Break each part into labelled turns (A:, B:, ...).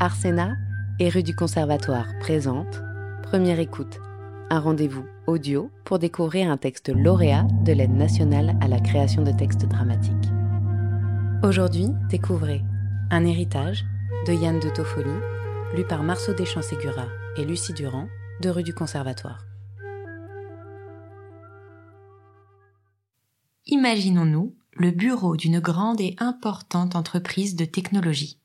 A: Arsena et rue du Conservatoire présente Première écoute, un rendez-vous audio pour découvrir un texte lauréat de l'aide nationale à la création de textes dramatiques. Aujourd'hui, découvrez Un héritage de Yann de Toffoli, lu par Marceau Deschamps-Ségura et Lucie Durand de rue du Conservatoire.
B: Imaginons-nous le bureau d'une grande et importante entreprise de technologie.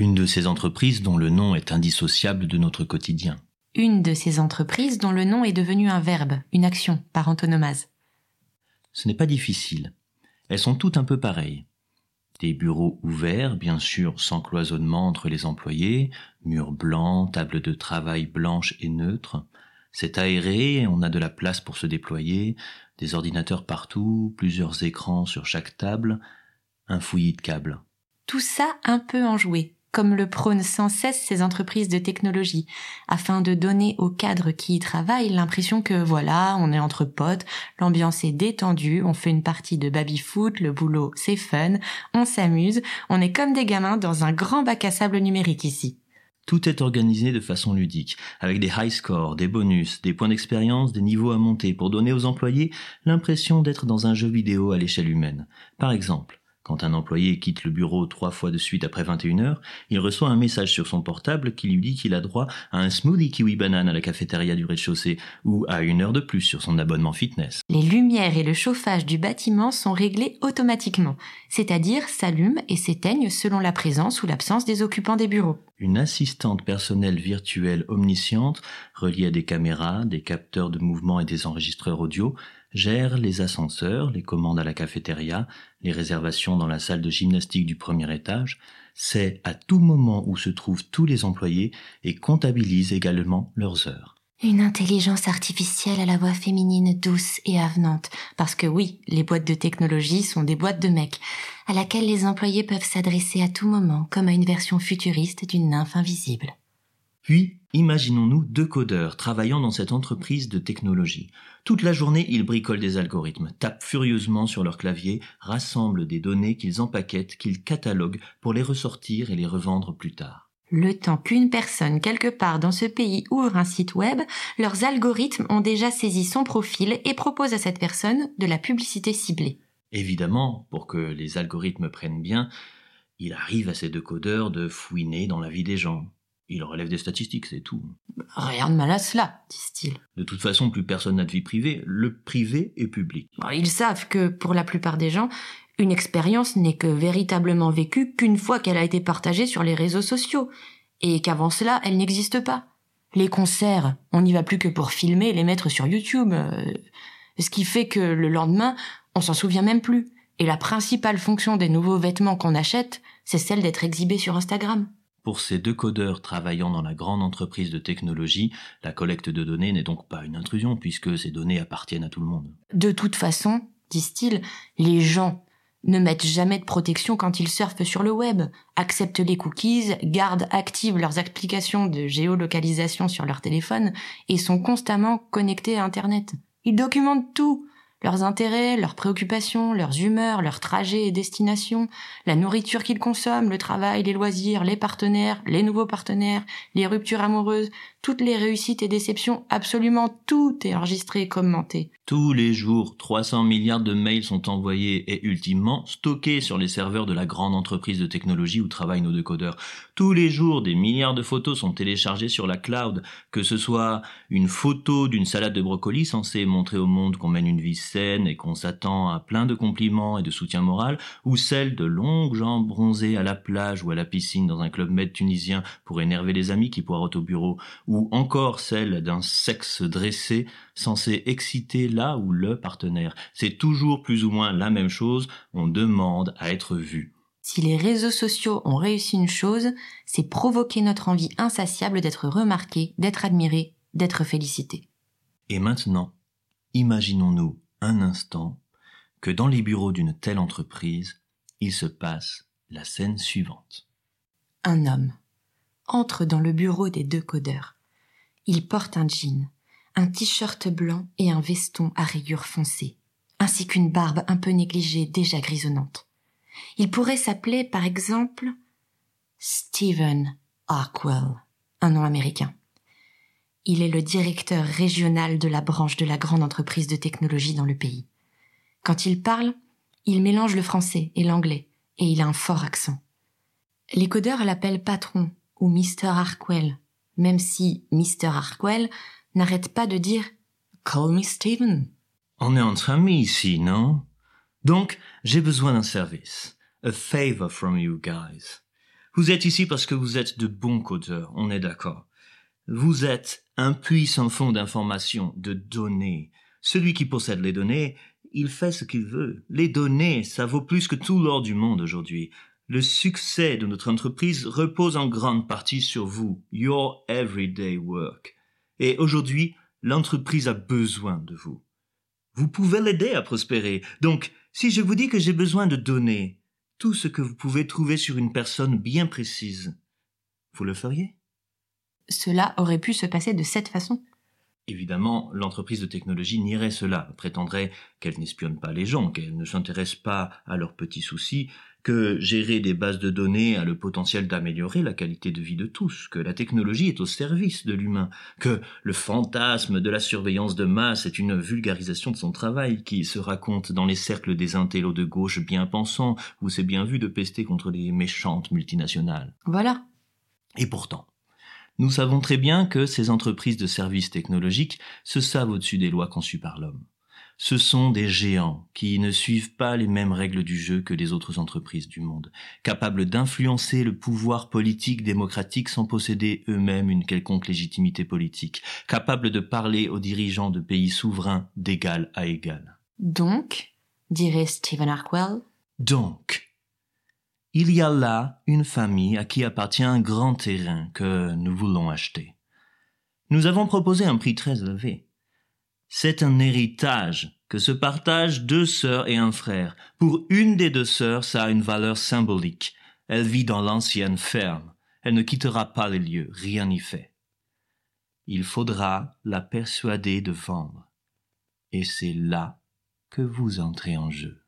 C: Une de ces entreprises dont le nom est indissociable de notre quotidien.
B: Une de ces entreprises dont le nom est devenu un verbe, une action, par antonomase.
C: Ce n'est pas difficile. Elles sont toutes un peu pareilles. Des bureaux ouverts, bien sûr sans cloisonnement entre les employés, murs blancs, tables de travail blanches et neutres. C'est aéré, on a de la place pour se déployer, des ordinateurs partout, plusieurs écrans sur chaque table, un fouillis de câbles.
B: Tout ça un peu enjoué, comme le prônent sans cesse ces entreprises de technologie, afin de donner aux cadres qui y travaillent l'impression que voilà, on est entre potes, l'ambiance est détendue, on fait une partie de baby-foot, le boulot c'est fun, on s'amuse, on est comme des gamins dans un grand bac à sable numérique ici.
C: Tout est organisé de façon ludique, avec des high scores, des bonus, des points d'expérience, des niveaux à monter pour donner aux employés l'impression d'être dans un jeu vidéo à l'échelle humaine. Par exemple, quand un employé quitte le bureau trois fois de suite après 21 heures, il reçoit un message sur son portable qui lui dit qu'il a droit à un smoothie kiwi banane à la cafétéria du rez-de-chaussée ou à une heure de plus sur son abonnement fitness.
B: Les lumières et le chauffage du bâtiment sont réglés automatiquement, c'est-à-dire s'allument et s'éteignent selon la présence ou l'absence des occupants des bureaux.
C: Une assistante personnelle virtuelle omnisciente, reliée à des caméras, des capteurs de mouvement et des enregistreurs audio, gère les ascenseurs, les commandes à la cafétéria, les réservations dans la salle de gymnastique du premier étage, sait à tout moment où se trouvent tous les employés et comptabilise également leurs heures.
B: Une intelligence artificielle à la voix féminine douce et avenante, parce que oui, les boîtes de technologie sont des boîtes de mecs, à laquelle les employés peuvent s'adresser à tout moment comme à une version futuriste d'une nymphe invisible.
C: Puis, imaginons-nous deux codeurs travaillant dans cette entreprise de technologie. Toute la journée, ils bricolent des algorithmes, tapent furieusement sur leur clavier, rassemblent des données qu'ils empaquettent, qu'ils cataloguent pour les ressortir et les revendre plus tard.
B: Le temps qu'une personne quelque part dans ce pays ouvre un site web, leurs algorithmes ont déjà saisi son profil et proposent à cette personne de la publicité ciblée.
C: Évidemment, pour que les algorithmes prennent bien, il arrive à ces deux codeurs de fouiner dans la vie des gens, il relève des statistiques, c'est tout.
B: Rien de mal à cela, disent-ils.
C: De toute façon, plus personne n'a de vie privée. Le privé est public.
B: Ils savent que, pour la plupart des gens, une expérience n'est que véritablement vécue qu'une fois qu'elle a été partagée sur les réseaux sociaux, et qu'avant cela, elle n'existe pas. Les concerts, on n'y va plus que pour filmer et les mettre sur YouTube, euh, ce qui fait que le lendemain, on s'en souvient même plus. Et la principale fonction des nouveaux vêtements qu'on achète, c'est celle d'être exhibé sur Instagram.
C: Pour ces deux codeurs travaillant dans la grande entreprise de technologie, la collecte de données n'est donc pas une intrusion puisque ces données appartiennent à tout le monde.
B: De toute façon, disent-ils, les gens ne mettent jamais de protection quand ils surfent sur le web, acceptent les cookies, gardent actives leurs applications de géolocalisation sur leur téléphone et sont constamment connectés à Internet. Ils documentent tout, leurs intérêts, leurs préoccupations, leurs humeurs, leurs trajets et destinations, la nourriture qu'ils consomment, le travail, les loisirs, les partenaires, les nouveaux partenaires, les ruptures amoureuses, toutes les réussites et déceptions, absolument tout est enregistré et commenté.
C: Tous les jours, 300 milliards de mails sont envoyés et ultimement stockés sur les serveurs de la grande entreprise de technologie où travaillent nos décodeurs. Tous les jours, des milliards de photos sont téléchargées sur la cloud, que ce soit une photo d'une salade de brocoli censée montrer au monde qu'on mène une vie saine et qu'on s'attend à plein de compliments et de soutien moral, ou celle de longues jambes bronzées à la plage ou à la piscine dans un club med tunisien pour énerver les amis qui poireautent au bureau, ou encore celle d'un sexe dressé censé exciter là ou le partenaire. C'est toujours plus ou moins la même chose, on demande à être vu.
B: Si les réseaux sociaux ont réussi une chose, c'est provoquer notre envie insatiable d'être remarqué, d'être admiré, d'être félicité.
C: Et maintenant, imaginons-nous un instant que dans les bureaux d'une telle entreprise, il se passe la scène suivante.
B: Un homme entre dans le bureau des deux codeurs. Il porte un jean, un t-shirt blanc et un veston à rayures foncées, ainsi qu'une barbe un peu négligée déjà grisonnante. Il pourrait s'appeler, par exemple, Stephen Arkwell, un nom américain. Il est le directeur régional de la branche de la grande entreprise de technologie dans le pays. Quand il parle, il mélange le français et l'anglais, et il a un fort accent. Les codeurs l'appellent patron ou Mr. Arkwell, même si Mr. Arkwell n'arrête pas de dire Call me Steven.
C: On est entre amis ici, non? Donc, j'ai besoin d'un service. A favor from you guys. Vous êtes ici parce que vous êtes de bons codeurs, on est d'accord. Vous êtes un puissant fond d'informations, de données. Celui qui possède les données, il fait ce qu'il veut. Les données, ça vaut plus que tout l'or du monde aujourd'hui. Le succès de notre entreprise repose en grande partie sur vous, your everyday work. Et aujourd'hui, l'entreprise a besoin de vous. Vous pouvez l'aider à prospérer. Donc, si je vous dis que j'ai besoin de données, tout ce que vous pouvez trouver sur une personne bien précise, vous le feriez?
B: Cela aurait pu se passer de cette façon.
C: Évidemment, l'entreprise de technologie nierait cela, prétendrait qu'elle n'espionne pas les gens, qu'elle ne s'intéresse pas à leurs petits soucis, que gérer des bases de données a le potentiel d'améliorer la qualité de vie de tous, que la technologie est au service de l'humain, que le fantasme de la surveillance de masse est une vulgarisation de son travail qui se raconte dans les cercles des intellos de gauche bien pensants, où c'est bien vu de pester contre les méchantes multinationales.
B: Voilà.
C: Et pourtant, nous savons très bien que ces entreprises de services technologiques se savent au-dessus des lois conçues par l'homme. Ce sont des géants qui ne suivent pas les mêmes règles du jeu que les autres entreprises du monde, capables d'influencer le pouvoir politique démocratique sans posséder eux-mêmes une quelconque légitimité politique, capables de parler aux dirigeants de pays souverains d'égal à égal.
B: Donc, dirait Stephen Arkwell,
C: Donc, il y a là une famille à qui appartient un grand terrain que nous voulons acheter. Nous avons proposé un prix très élevé. C'est un héritage que se partagent deux sœurs et un frère. Pour une des deux sœurs, ça a une valeur symbolique. Elle vit dans l'ancienne ferme. Elle ne quittera pas les lieux, rien n'y fait. Il faudra la persuader de vendre. Et c'est là que vous entrez en jeu.